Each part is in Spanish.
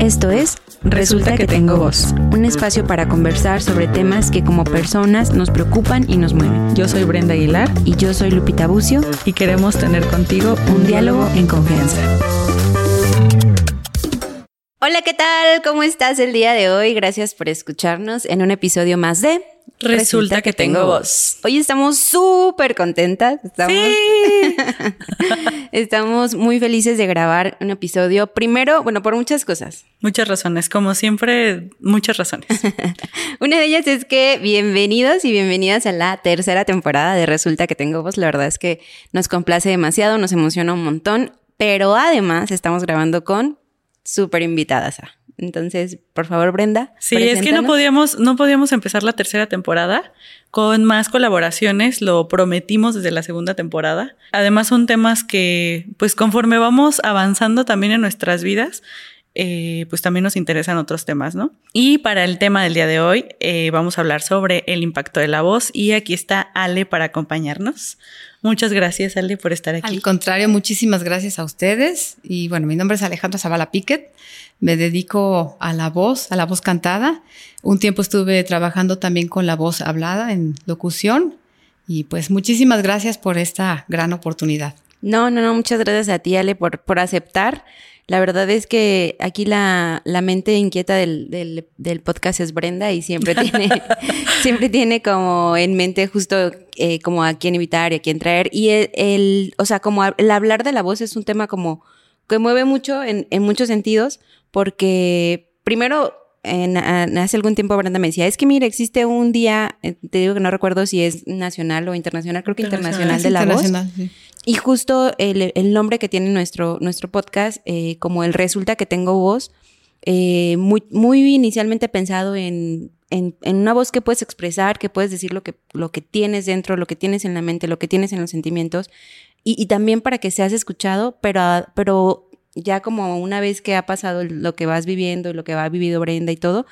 Esto es Resulta que tengo voz, un espacio para conversar sobre temas que como personas nos preocupan y nos mueven. Yo soy Brenda Aguilar Y yo soy Lupita Bucio y queremos tener contigo un diálogo en confianza. Hola, ¿qué tal? ¿Cómo estás el día de hoy? Gracias por escucharnos en un episodio más de Resulta, que, tengo voz. Hoy estamos súper contentas. Estamos, Sí. estamos muy felices de grabar un episodio. Primero, bueno, por muchas cosas. Muchas razones, como siempre, muchas razones. Una de ellas es que bienvenidos y bienvenidas a la tercera temporada de Resulta que tengo voz. La verdad es que nos complace demasiado, nos emociona un montón, pero además estamos grabando con súper invitadas. Entonces, por favor, Brenda. Sí, es que no podíamos, no podíamos empezar la tercera temporada con más colaboraciones, lo prometimos desde la segunda temporada. Además, son temas que, pues conforme vamos avanzando también en nuestras vidas, eh, pues también nos interesan otros temas, ¿no? Y para el tema del día de hoy, eh, vamos a hablar sobre el impacto de la voz y aquí está Ale para acompañarnos. Muchas gracias, Ale, por estar aquí. Al contrario, muchísimas gracias a ustedes. Y bueno, mi nombre es Alejandra Zavala Piquet. Me dedico a la voz, a la voz cantada. Un tiempo estuve trabajando también con la voz hablada en locución. Y pues muchísimas gracias por esta gran oportunidad. No, no, no, muchas gracias a ti, Ale, por, por aceptar. La verdad es que aquí la, la mente inquieta del, del, del podcast es Brenda y siempre tiene, siempre tiene como en mente justo eh, como a quién invitar y a quién traer. Y el, el- o sea, como el hablar de la voz es un tema como que mueve mucho en, en muchos sentidos, porque primero, en, en hace algún tiempo Brenda me decía, es que mira, existe un día, eh, te digo que no recuerdo si es nacional o internacional, creo que internacional, Internacional. de la voz. Sí. Y justo el, el nombre que tiene nuestro, nuestro podcast, eh, como el resulta que tengo voz, eh, muy, muy inicialmente pensado en, en, en una voz que puedes expresar, que puedes decir lo que, lo que tienes dentro, lo que tienes en la mente, lo que tienes en los sentimientos, y, y también para que seas escuchado, pero, pero ya como una vez que ha pasado lo que vas viviendo lo que va vivido Brenda y todo,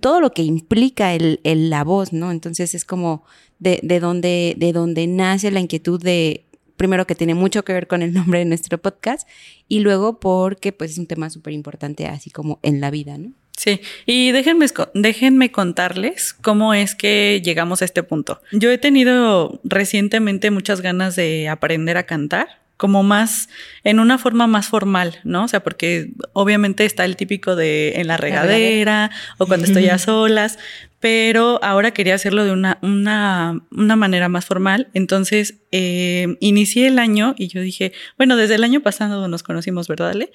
todo lo que implica el, el- la voz, ¿no? Entonces es como de, de, donde, de donde nace la inquietud de, primero que tiene mucho que ver con el nombre de nuestro podcast y luego porque pues es un tema súper importante así como en la vida, ¿no? Sí, y déjenme, déjenme contarles cómo es que llegamos a este punto. Yo he tenido recientemente muchas ganas de aprender a cantar, como más, en una forma más formal, ¿no? O sea, porque obviamente está el típico de en la regadera o cuando estoy a solas, pero ahora quería hacerlo de una, una, una manera más formal. Entonces, eh, inicié el año y yo dije, bueno, desde el año pasado nos conocimos, ¿verdad, Ale?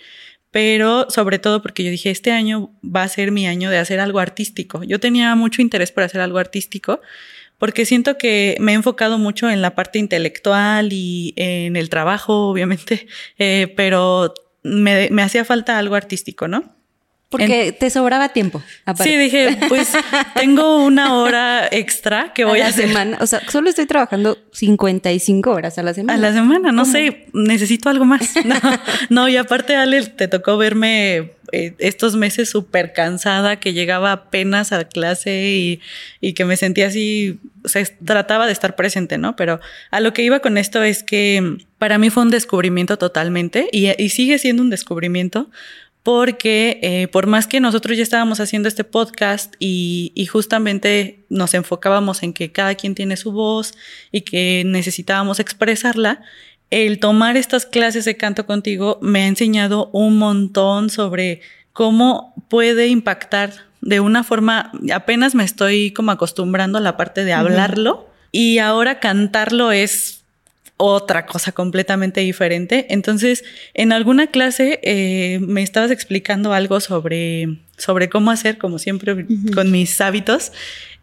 Pero sobre todo porque yo dije, este año va a ser mi año de hacer algo artístico. Yo tenía mucho interés por hacer algo artístico porque siento que me he enfocado mucho en la parte intelectual y en el trabajo, obviamente, eh, pero me, me hacía falta algo artístico, ¿no? Porque te sobraba tiempo. aparte. Sí, dije, pues tengo una hora extra que voy a, la hacer. semana. O sea, solo estoy trabajando 55 horas a la semana. A la semana, no ¿Cómo? sé, necesito algo más. No, no, y aparte, Ale, te tocó verme eh, estos meses súper cansada, que llegaba apenas a clase y, y que me sentía así, o sea, trataba de estar presente, ¿no? Pero a lo que iba con esto es que para mí fue un descubrimiento totalmente y, y sigue siendo un descubrimiento porque eh, por más que nosotros ya estábamos haciendo este podcast y, y justamente nos enfocábamos en que cada quien tiene su voz y que necesitábamos expresarla, el tomar estas clases de canto contigo me ha enseñado un montón sobre cómo puede impactar de una forma, apenas me estoy como acostumbrando a la parte de hablarlo y ahora cantarlo es otra cosa completamente diferente. Entonces, en alguna clase eh, me estabas explicando algo sobre, sobre cómo hacer, como siempre con mis hábitos,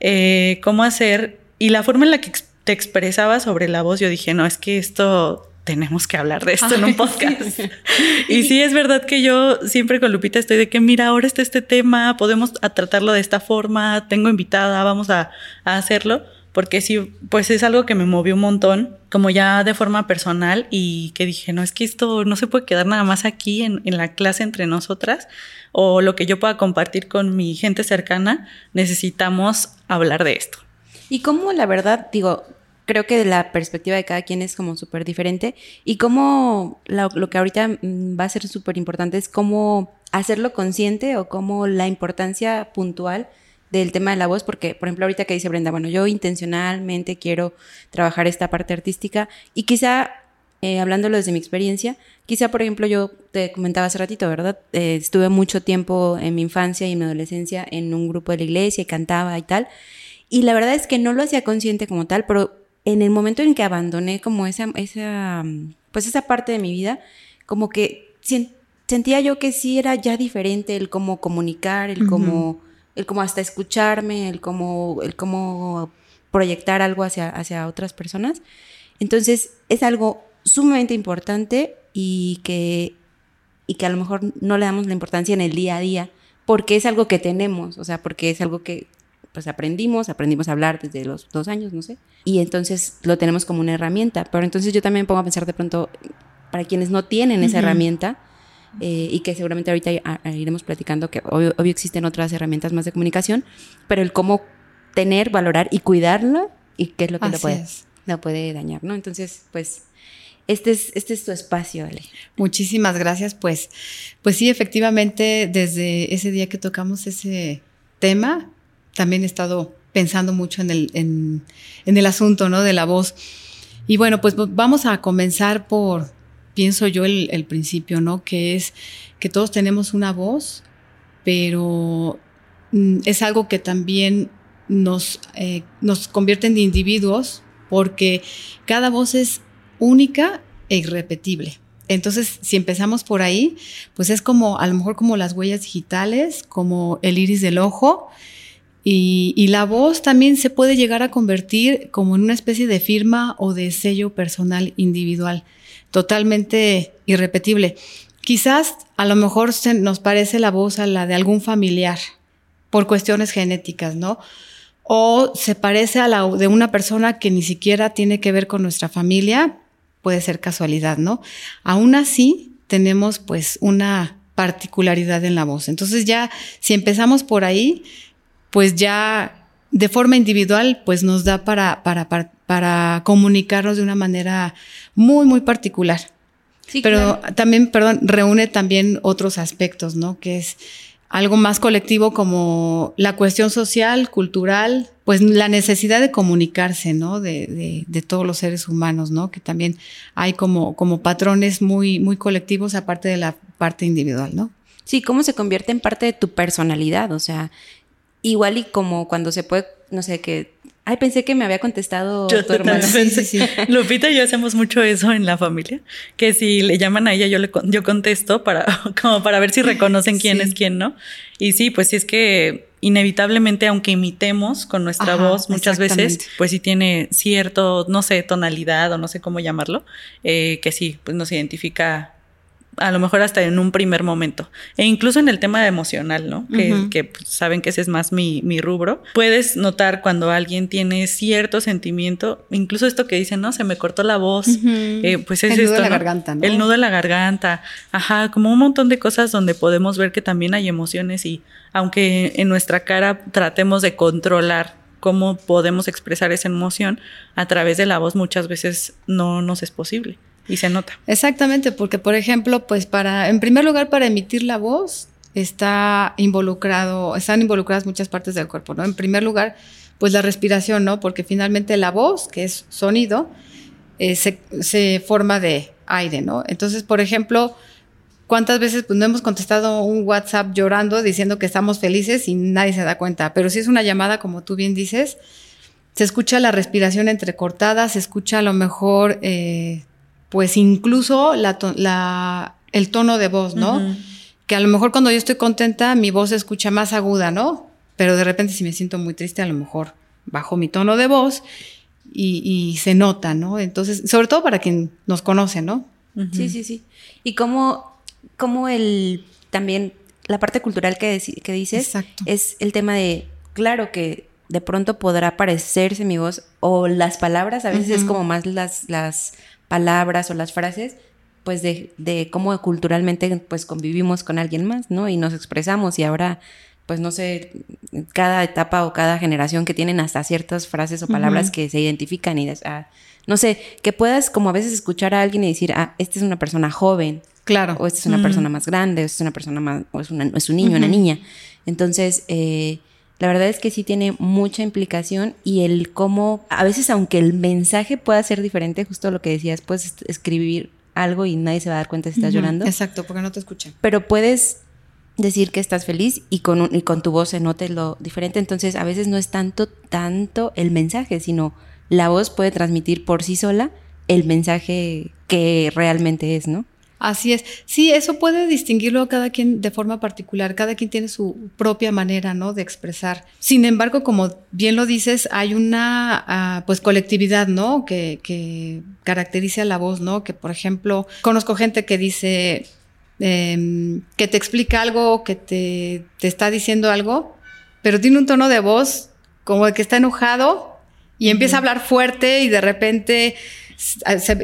eh, cómo hacer y la forma en la que te expresaba sobre la voz, yo dije, no, es que esto tenemos que hablar de esto en un Ay, podcast. Y sí, es verdad que yo siempre con Lupita estoy de que, mira, ahora está este tema, podemos a tratarlo de esta forma, tengo invitada, vamos a, a hacerlo porque sí, pues es algo que me movió un montón, como ya de forma personal y que dije, no, es que esto no se puede quedar nada más aquí en, en la clase entre nosotras o lo que yo pueda compartir con mi gente cercana, necesitamos hablar de esto. Y cómo la verdad, digo, creo que la perspectiva de cada quien es como súper diferente y cómo la- lo que ahorita mm, va a ser súper importante es cómo hacerlo consciente o como la importancia puntual del tema de la voz, porque, por ejemplo, ahorita que dice Brenda, bueno, yo intencionalmente quiero trabajar esta parte artística y quizá, eh, hablándolo desde mi experiencia, quizá, por ejemplo, yo te comentaba hace ratito, ¿verdad? Eh, estuve mucho tiempo en mi infancia y en mi adolescencia en un grupo de la iglesia y cantaba y tal, y la verdad es que no lo hacía consciente como tal, pero en el momento en que abandoné como esa, esa pues esa parte de mi vida, como que sentía yo que sí era ya diferente el cómo comunicar, el cómo, el cómo hasta escucharme, el cómo, el cómo proyectar algo hacia, hacia otras personas. Entonces es algo sumamente importante y que, y que a lo mejor no le damos la importancia en el día a día, porque es algo que tenemos, o sea, porque es algo que pues aprendimos, aprendimos a hablar desde los dos años, no sé, y entonces lo tenemos como una herramienta, pero entonces yo también pongo a pensar de pronto, para quienes no tienen esa herramienta, eh, y que seguramente ahorita iremos platicando que obvio, existen otras herramientas más de comunicación, pero el cómo tener, valorar y cuidarlo y qué es lo que lo puede, lo puede dañar, ¿no? Entonces, pues este es, este es tu espacio, Ale. Muchísimas gracias. Pues, pues sí, efectivamente, desde ese día que tocamos ese tema, también he estado pensando mucho en el, en, el asunto, ¿no? De la voz. Y bueno, pues vamos a comenzar por, pienso yo, el, principio, ¿no? Que es que todos tenemos una voz, pero mm, es algo que también nos, eh, nos convierte en individuos porque cada voz es única e irrepetible. Entonces, si empezamos por ahí, pues es como, a lo mejor como las huellas digitales, como el iris del ojo, y, la voz también se puede llegar a convertir como en una especie de firma o de sello personal individual, totalmente irrepetible. Quizás a lo mejor se nos parece la voz a la de algún familiar por cuestiones genéticas, ¿no? O se parece a la de una persona que ni siquiera tiene que ver con nuestra familia, puede ser casualidad, ¿no? Aún así, tenemos pues una particularidad en la voz. Entonces ya, si empezamos por ahí, pues ya de forma individual, pues nos da para, para, para, comunicarnos de una manera muy, muy particular. Sí, Pero también, perdón, reúne también otros aspectos, ¿no? Que es algo más colectivo como la cuestión social, cultural, pues la necesidad de comunicarse, ¿no? De, de, de, todos los seres humanos, ¿no? Que también hay como, como patrones muy, muy colectivos aparte de la parte individual, ¿no? Sí, cómo se convierte en parte de tu personalidad, o sea, igual y como cuando se puede, no sé, que, ay, pensé que me había contestado tu hermana. Lupita y yo hacemos mucho eso en la familia, que si le llaman a ella, yo le yo contesto para, como para ver si reconocen quién es quién, ¿no? Y sí, pues sí es que inevitablemente, aunque imitemos con nuestra voz muchas veces, pues sí tiene cierto, no sé, tonalidad o no sé cómo llamarlo, eh, que sí, pues nos identifica a lo mejor hasta en un primer momento. E incluso en el tema emocional, ¿no? Que, pues, saben que ese es más mi, rubro. Puedes notar cuando alguien tiene cierto sentimiento, incluso esto que dicen, ¿no? Se me cortó la voz, eh, pues es el nudo de la garganta, ¿no? El nudo de la garganta, ajá, como un montón de cosas donde podemos ver que también hay emociones y aunque en nuestra cara tratemos de controlar cómo podemos expresar esa emoción, a través de la voz muchas veces no nos es posible. Y se nota. Exactamente, porque por ejemplo, pues para, en primer lugar, para emitir la voz, está involucrado, están involucradas muchas partes del cuerpo, ¿no? En primer lugar, pues la respiración, ¿no? Porque finalmente la voz, que es sonido, eh, se, forma de aire, ¿no? Entonces, por ejemplo, ¿cuántas veces pues, no hemos contestado un WhatsApp llorando diciendo que estamos felices y nadie se da cuenta? Pero si es una llamada, como tú bien dices, se escucha la respiración entrecortada, se escucha a lo mejor eh, pues incluso la, el tono de voz, ¿no? Que a lo mejor cuando yo estoy contenta mi voz se escucha más aguda, ¿no? Pero de repente si me siento muy triste a lo mejor bajo mi tono de voz y, se nota, ¿no? Entonces, sobre todo para quien nos conoce, ¿no? Sí, sí, sí. Y cómo, cómo el también la parte cultural que, que dices es el tema de, claro que de pronto podrá parecerse mi voz o las palabras a veces es como más las, las palabras o las frases, pues de, de, cómo culturalmente pues convivimos con alguien más, ¿no? Y nos expresamos y ahora pues no sé, cada etapa o cada generación que tienen hasta ciertas frases o palabras que se identifican y ah, no sé, que puedas como a veces escuchar a alguien y decir, ah, esta es una persona joven. Claro. O esta es una persona más grande, o esta es una persona más, o es, es un niño, una niña. Entonces, eh, la verdad es que sí tiene mucha implicación y el cómo, a veces aunque el mensaje pueda ser diferente, justo lo que decías, puedes escribir algo y nadie se va a dar cuenta si estás llorando. Exacto, porque no te escuchan. Pero puedes decir que estás feliz y con, y con tu voz se note lo diferente. Entonces, a veces no es tanto, tanto el mensaje, sino la voz puede transmitir por sí sola el mensaje que realmente es, ¿no? Así es. Sí, eso puede distinguirlo cada quien de forma particular. Cada quien tiene su propia manera, ¿no? De expresar. Sin embargo, como bien lo dices, hay una, ah, pues, colectividad, ¿no? Que, que caracteriza la voz, ¿no? Que, por ejemplo, conozco gente que dice, Em, que te explica algo, que te, está diciendo algo, pero tiene un tono de voz como de que está enojado y empieza a hablar fuerte y de repente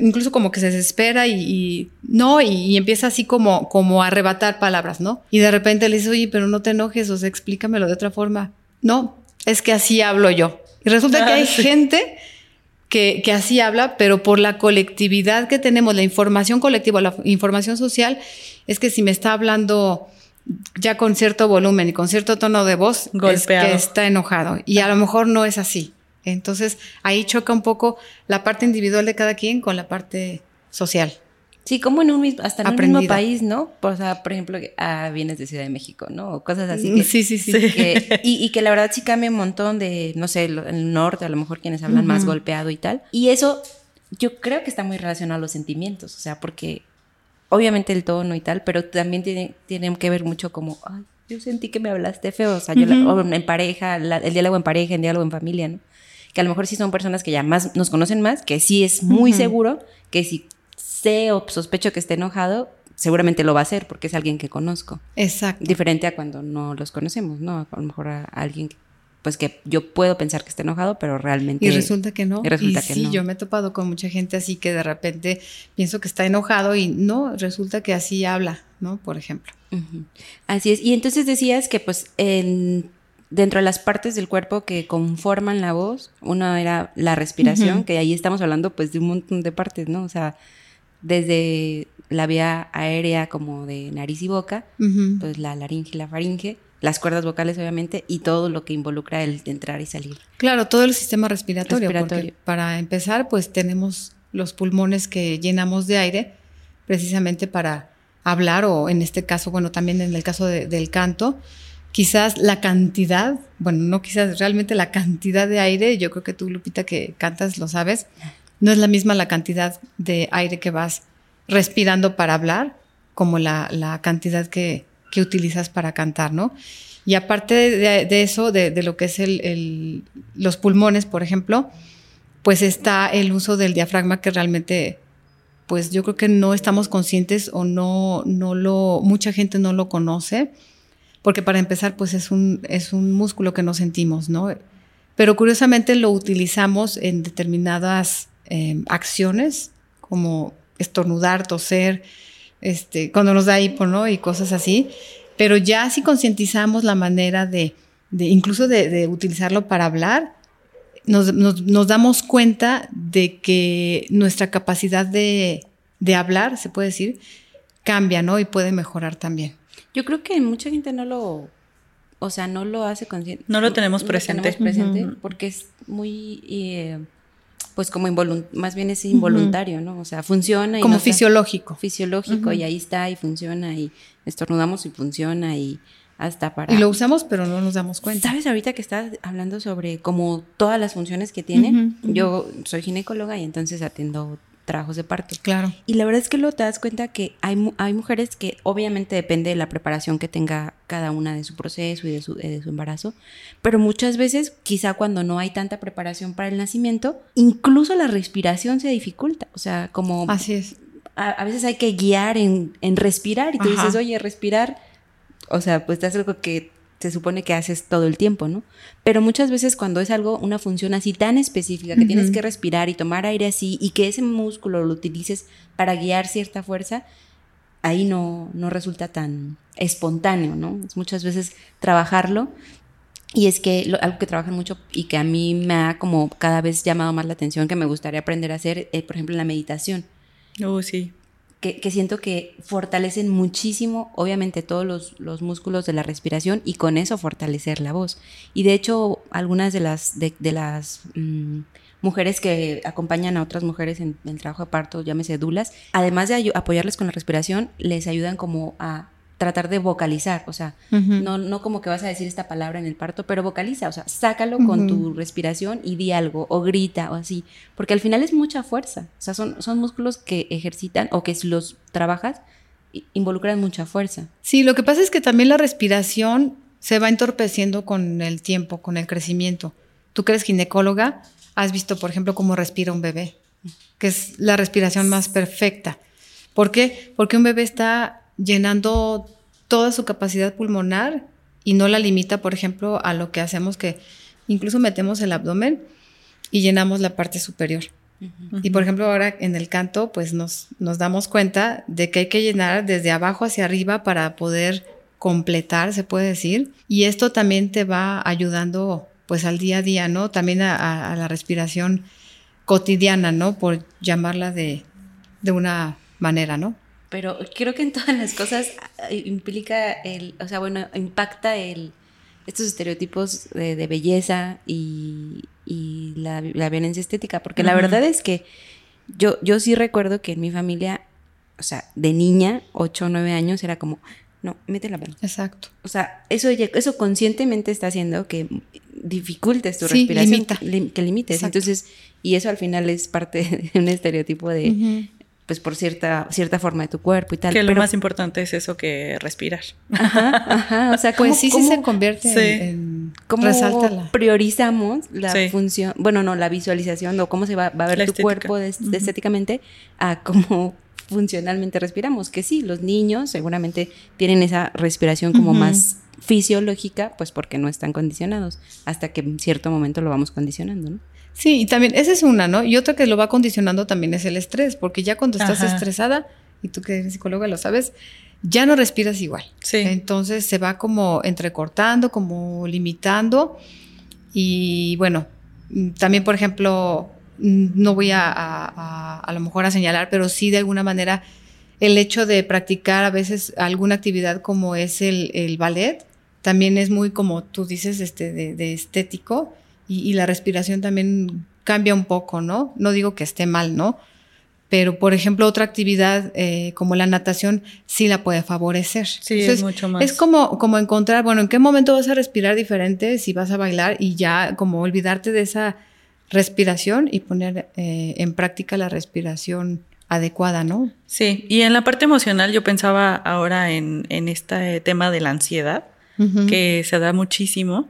incluso como que se desespera y, no, y, empieza así como, como a arrebatar palabras, ¿no? Y de repente le dice, oye, pero no te enojes, o sea, explícamelo de otra forma. No, es que así hablo yo. Y resulta que hay gente que, que, así habla, pero por la colectividad que tenemos, la información colectiva, la información social, es que si me está hablando ya con cierto volumen y con cierto tono de voz, es que está enojado. Y a lo mejor no es así. Entonces ahí choca un poco la parte individual de cada quien con la parte social. Sí, como en un mismo, hasta en un mismo país, ¿no? O sea, por ejemplo, ah, vienes de Ciudad de México, ¿no? O cosas así. Mm, sí, sí, sí. y, que la verdad sí cambia un montón de, no sé, el norte, a lo mejor quienes hablan más golpeado y tal. Y eso yo creo que está muy relacionado a los sentimientos, o sea, porque obviamente el tono y tal, pero también tiene, tiene que ver mucho como, ay, yo sentí que me hablaste feo, o sea, yo en pareja, el diálogo en pareja, en diálogo en familia, ¿no? Que a lo mejor sí son personas que ya más nos conocen más, que sí es muy seguro que si sé o sospecho que esté enojado, seguramente lo va a hacer porque es alguien que conozco. Exacto. Diferente a cuando no los conocemos, ¿no? A lo mejor a alguien que pues que yo puedo pensar que está enojado, pero realmente... Y resulta que no. Y resulta que sí, yo me he topado con mucha gente así que de repente pienso que está enojado y no, resulta que así habla, ¿no? Por ejemplo. Así es. Y entonces decías que pues en, dentro de las partes del cuerpo que conforman la voz, una era la respiración, que ahí estamos hablando pues de un montón de partes, ¿no? O sea, desde la vía aérea como de nariz y boca, pues la laringe y la faringe, las cuerdas vocales obviamente y todo lo que involucra el entrar y salir. Claro, todo el sistema respiratorio, respiratorio. Porque para empezar pues tenemos los pulmones que llenamos de aire precisamente para hablar o en este caso, bueno, también en el caso del canto, quizás la cantidad, bueno, no quizás realmente la cantidad de aire, yo creo que tú Lupita que cantas lo sabes, no es la misma la cantidad de aire que vas respirando para hablar como la, la cantidad que que utilizas para cantar, ¿no? Y aparte de, eso, de, lo que es el, los pulmones, por ejemplo, pues está el uso del diafragma que realmente, pues yo creo que no estamos conscientes o no, no lo, mucha gente no lo conoce, porque para empezar, pues es un, es un músculo que no sentimos, ¿no? Pero curiosamente lo utilizamos en determinadas em, acciones, como estornudar, toser, este, cuando nos da hipo, ¿no? Y cosas así. Pero ya si concientizamos la manera de, incluso de, utilizarlo para hablar, nos, damos cuenta de que nuestra capacidad de, hablar, se puede decir, cambia, ¿no? Y puede mejorar también. Yo creo que mucha gente no lo, o sea, no lo hace consciente. No lo tenemos presente. presente porque es muy... Eh, pues como más bien es involuntario, ¿no? O sea, funciona. Y como fisiológico. fisiológico y ahí está y funciona y estornudamos y funciona y hasta para... Y lo usamos pero no nos damos cuenta. ¿Sabes ahorita que estás hablando sobre como todas las funciones que tiene? Yo soy ginecóloga y entonces atiendo trabajos de parto. Claro. Y la verdad es que luego te das cuenta que hay, hay mujeres que obviamente depende de la preparación que tenga cada una de su proceso y de su, de su embarazo, pero muchas veces, quizá cuando no hay tanta preparación para el nacimiento, incluso la respiración se dificulta. O sea, como... Así es. A, veces hay que guiar en, respirar y tú dices, oye, respirar, o sea, pues te hace algo que se supone que haces todo el tiempo, ¿no? Pero muchas veces cuando es algo, una función así tan específica, que tienes que respirar y tomar aire así y que ese músculo lo utilices para guiar cierta fuerza, ahí no, no resulta tan, espontáneo, ¿no? Es muchas veces trabajarlo. Y es que algo que trabajan mucho y que a mí me ha como cada vez llamado más la atención, que me gustaría aprender a hacer, eh, por ejemplo, la meditación. Oh, sí. Que, siento que fortalecen muchísimo, obviamente, todos los, los, músculos de la respiración y con eso fortalecer la voz. Y de hecho, algunas de las, de, las mmm, mujeres que acompañan a otras mujeres en, en el trabajo de parto, llámese dulas, además de apoyarles con la respiración, les ayudan como a tratar de vocalizar, o sea, uh -huh. no, no como que vas a decir esta palabra en el parto, pero vocaliza, o sea, sácalo uh -huh. con tu respiración y di algo, o grita, o así, porque al final es mucha fuerza, o sea, son, son músculos que ejercitan o que si los trabajas, involucran mucha fuerza. Sí, lo que pasa es que también la respiración se va entorpeciendo con el tiempo, con el crecimiento. Tú que eres ginecóloga, has visto, por ejemplo, cómo respira un bebé, que es la respiración más perfecta. ¿Por qué? Porque un bebé está llenando toda su capacidad pulmonar y no la limita, por ejemplo, a lo que hacemos que incluso metemos el abdomen y llenamos la parte superior. Uh -huh. Y por ejemplo, ahora en el canto, pues nos, nos damos cuenta de que hay que llenar desde abajo hacia arriba para poder completar, se puede decir. Y esto también te va ayudando pues al día a día, ¿no? También a, a la respiración cotidiana, ¿no? Por llamarla de, de una manera, ¿no? Pero creo que en todas las cosas eh, implica el, o sea, bueno, impacta el, estos estereotipos de, de belleza y, y la, la, violencia estética, porque uh -huh. la verdad es que yo, yo sí recuerdo que en mi familia, o sea, de niña, 8 o 9 años, era como, no, mete la mano. Exacto. O sea, eso, eso conscientemente está haciendo que dificultes tu sí, respiración, limita. Li que limites. Exacto. Entonces, y eso al final es parte de un estereotipo de, uh -huh pues por cierta, cierta forma de tu cuerpo y tal. Que lo más importante es eso que respirar. Ajá, ajá. O sea, ¿cómo, pues sí, cómo, sí se convierte sí. en, en ¿Cómo resáltala. priorizamos la sí. función, bueno, no, la visualización o cómo se va, va a ver la tu estética. cuerpo de, de uh -huh. estéticamente a cómo funcionalmente respiramos? Que sí, los niños seguramente tienen esa respiración como uh -huh. más fisiológica, pues porque no están condicionados, hasta que en cierto momento lo vamos condicionando, ¿no? Sí, y también, esa es una, ¿no? Y otra que lo va condicionando también es el estrés, porque ya cuando estás Ajá. estresada, y tú que eres psicóloga lo sabes, ya no respiras igual. Sí. Entonces se va como entrecortando, como limitando. Y bueno, también, por ejemplo, no voy a, a, a, a lo mejor a señalar, pero sí de alguna manera el hecho de practicar a veces alguna actividad como es el, el ballet, también es muy, como tú dices, este, de, de estético y, y, la respiración también cambia un poco, ¿no? No digo que esté mal, ¿no? Pero, por ejemplo, otra actividad eh, como la natación sí la puede favorecer. Sí, Entonces, es mucho más. Es como, como encontrar, bueno, ¿en qué momento vas a respirar diferente si vas a bailar y ya como olvidarte de esa respiración y poner eh, en práctica la respiración adecuada, ¿no? Sí, y en la parte emocional yo pensaba ahora en, en este tema de la ansiedad, uh -huh. que se da muchísimo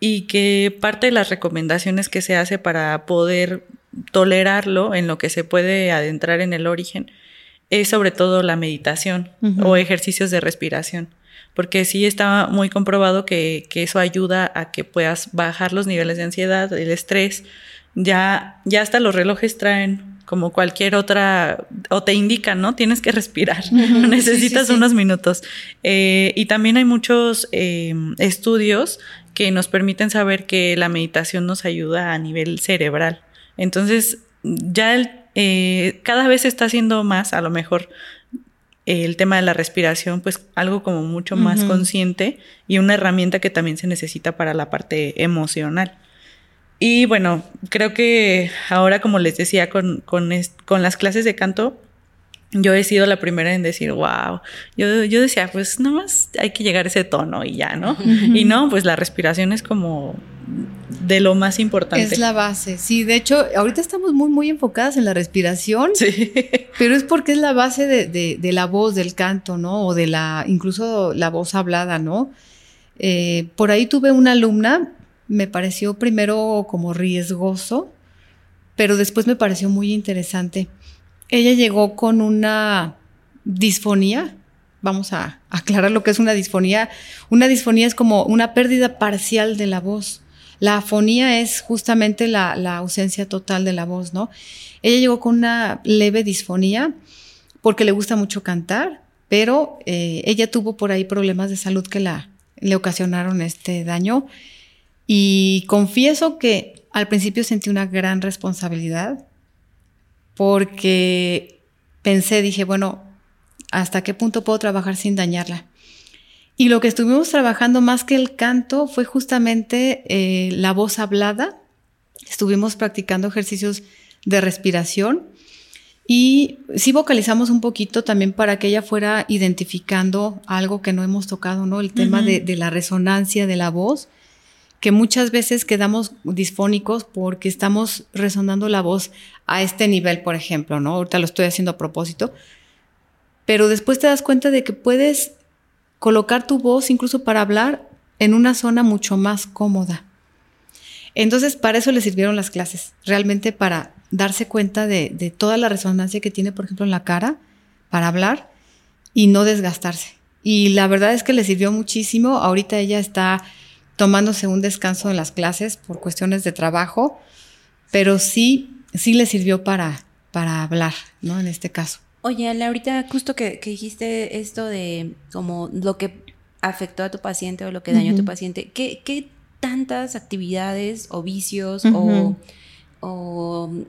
y que parte de las recomendaciones que se hace para poder tolerarlo en lo que se puede adentrar en el origen es sobre todo la meditación uh -huh. o ejercicios de respiración, porque sí está muy comprobado que, que, eso ayuda a que puedas bajar los niveles de ansiedad, el estrés, ya, ya hasta los relojes traen como cualquier otra, o te indican, ¿no? Tienes que respirar, uh -huh. necesitas sí, sí, sí. unos minutos. Eh, y también hay muchos eh, estudios que nos permiten saber que la meditación nos ayuda a nivel cerebral. Entonces, ya el, eh, cada vez se está haciendo más, a lo mejor, el tema de la respiración, pues algo como mucho más uh -huh. consciente y una herramienta que también se necesita para la parte emocional. Y bueno, creo que ahora, como les decía, con, con, con las clases de canto, yo he sido la primera en decir, wow, yo, yo decía, pues nada más hay que llegar a ese tono y ya, ¿no? Uh -huh. Y no, pues la respiración es como de lo más importante. Es la base, sí, de hecho, ahorita estamos muy, muy enfocadas en la respiración, sí. pero es porque es la base de, de, de, la voz, del canto, ¿no? O de la, incluso la voz hablada, ¿no? Eh, por ahí tuve una alumna, me pareció primero como riesgoso, pero después me pareció muy interesante ella llegó con una disfonía. Vamos a aclarar lo que es una disfonía. Una disfonía es como una pérdida parcial de la voz. La afonía es justamente la, ausencia total de la voz, ¿no? Ella llegó con una leve disfonía porque le gusta mucho cantar, pero eh, ella tuvo por ahí problemas de salud que la, le ocasionaron este daño. Y confieso que al principio sentí una gran responsabilidad porque pensé, dije, bueno, ¿hasta qué punto puedo trabajar sin dañarla? Y lo que estuvimos trabajando más que el canto fue justamente eh, la voz hablada. Estuvimos practicando ejercicios de respiración y sí vocalizamos un poquito también para que ella fuera identificando algo que no hemos tocado, ¿no? El tema de, de, la resonancia de la voz, que muchas veces quedamos disfónicos porque estamos resonando la voz a este nivel, por ejemplo, ¿no? Ahorita lo estoy haciendo a propósito, pero después te das cuenta de que puedes colocar tu voz incluso para hablar en una zona mucho más cómoda. Entonces, para eso le sirvieron las clases, realmente para darse cuenta de, toda la resonancia que tiene, por ejemplo, en la cara para hablar y no desgastarse. Y la verdad es que le sirvió muchísimo. Ahorita ella está tomándose un descanso en las clases por cuestiones de trabajo, pero sí, sí le sirvió para, para hablar, ¿no? En este caso. Oye, ahorita justo que, dijiste esto de como lo que afectó a tu paciente o lo que dañó a tu paciente, ¿qué, ¿qué, tantas actividades o vicios o,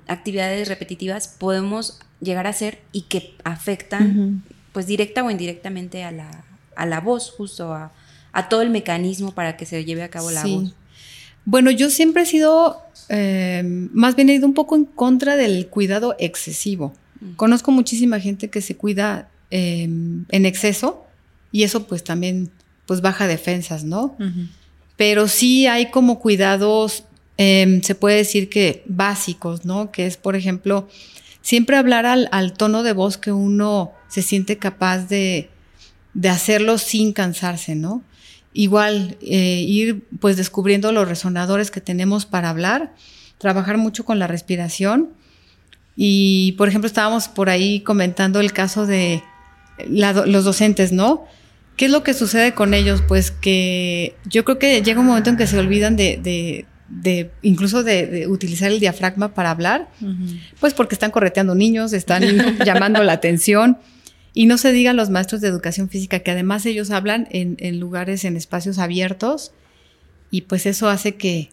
actividades repetitivas podemos llegar a hacer y que afectan, pues directa o indirectamente a la, a la voz, justo a, todo el mecanismo para que se lleve a cabo la voz? Bueno, yo siempre he sido, eh, más bien he ido un poco en contra del cuidado excesivo. Conozco muchísima gente que se cuida em, en exceso y eso pues también pues baja defensas, ¿no? pero sí hay como cuidados, em, se puede decir que básicos, ¿no? Que es, por ejemplo, siempre hablar al, tono de voz que uno se siente capaz de, hacerlo sin cansarse, ¿no? Igual, eh, ir pues descubriendo los resonadores que tenemos para hablar, trabajar mucho con la respiración. Y, por ejemplo, estábamos por ahí comentando el caso de los docentes, ¿no? ¿Qué es lo que sucede con ellos? Pues que yo creo que llega un momento en que se olvidan de, de, incluso de, utilizar el diafragma para hablar, pues porque están correteando niños, están llamando la atención. Y no se digan los maestros de educación física, que además ellos hablan en, lugares, en espacios abiertos, y pues eso hace que,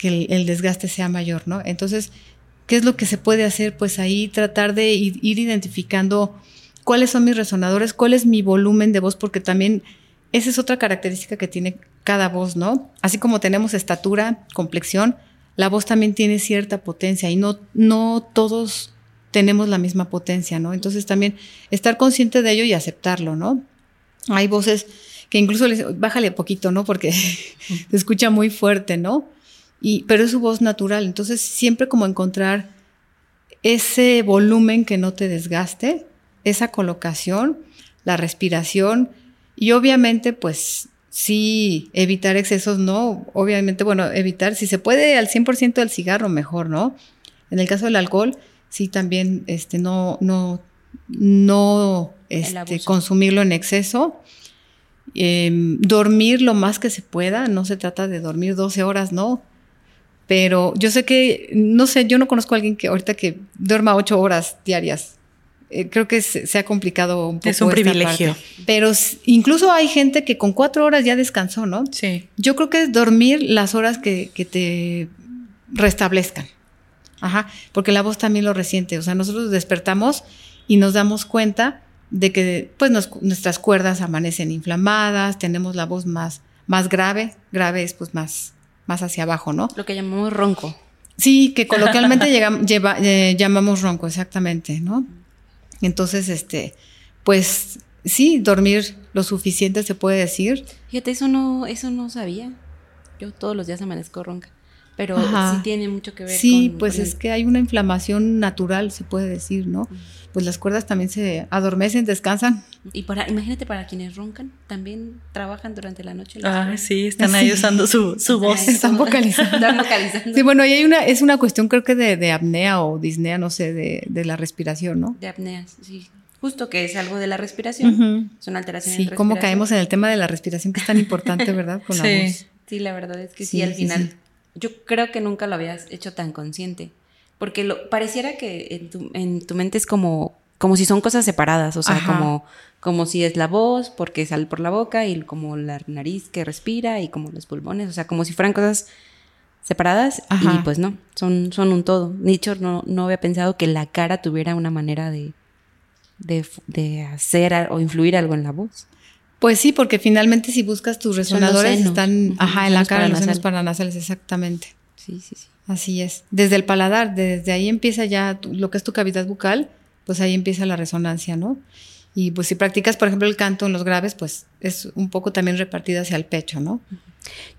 el, desgaste sea mayor, ¿no? Entonces, ¿qué es lo que se puede hacer? Pues ahí tratar de ir identificando cuáles son mis resonadores, cuál es mi volumen de voz, porque también esa es otra característica que tiene cada voz, ¿no? Así como tenemos estatura, complexión, la voz también tiene cierta potencia y no, no todos tenemos la misma potencia, ¿no? Entonces también estar consciente de ello y aceptarlo, ¿no? Hay voces que incluso les bájale poquito, ¿no? Porque se escucha muy fuerte, ¿no? Y, pero es su voz natural. Entonces, siempre como encontrar ese volumen que no te desgaste esa colocación, la respiración y obviamente pues sí evitar excesos, ¿no? Obviamente, bueno, evitar, si se puede al 100% del cigarro, mejor, ¿no? En el caso del alcohol, sí también este, no, no, no este, consumirlo en exceso. Em, dormir lo más que se pueda, no se trata de dormir 12 horas, no. Pero yo sé que, no sé, yo no conozco a alguien que ahorita que duerma 8 horas diarias. Eh, creo que se, ha complicado un poco. Es un privilegio. Pero incluso hay gente que con cuatro horas ya descansó, ¿no? Sí. Yo creo que es dormir las horas que, te restablezcan. Ajá, porque la voz también lo resiente. O sea, nosotros despertamos y nos damos cuenta de que pues nuestras cuerdas amanecen inflamadas, tenemos la voz más, más grave, grave es pues más, más hacia abajo, ¿no? Lo que llamamos ronco. Sí, que coloquialmente eh, llamamos ronco, exactamente, ¿no? Entonces, este, pues sí, dormir lo suficiente se puede decir. Fíjate, eso no, eso no sabía. Yo todos los días amanezco ronca. Pero sí tiene mucho que ver sí, pues es que hay una inflamación natural, se puede decir, ¿no? Pues las cuerdas también se adormecen, descansan. Y para, imagínate para quienes roncan, también trabajan durante la noche. Ah, sí, están ahí usando su, su voz. Están vocalizando. están vocalizando. Sí, bueno, y hay una, es una cuestión creo que de, de apnea o disnea, no sé, de, de, la respiración, ¿no? De apnea, sí. Justo que es algo de la respiración. Son alteraciones. Sí, cómo caemos en el tema de la respiración, que es tan importante, ¿verdad? Con la voz. Sí, la verdad es que sí, al final yo creo que nunca lo habías hecho tan consciente, porque lo, pareciera que en tu, en tu mente es como, como si son cosas separadas, o sea, como, como si es la voz, porque sale por la boca, y como la nariz que respira, y como los pulmones, o sea, como si fueran cosas separadas, y pues no, son, son un todo. Dicho, no, no había pensado que la cara tuviera una manera de, de, hacer o influir algo en la voz. Pues sí, porque finalmente si buscas tus resonadores están, ajá, en la cara, los senos paranasales, exactamente. Sí, sí, sí. Así es. Desde el paladar, desde ahí empieza ya lo que es tu cavidad bucal, pues ahí empieza la resonancia, ¿no? Y pues si practicas, por ejemplo, el canto en los graves, pues es un poco también repartida hacia el pecho, ¿no?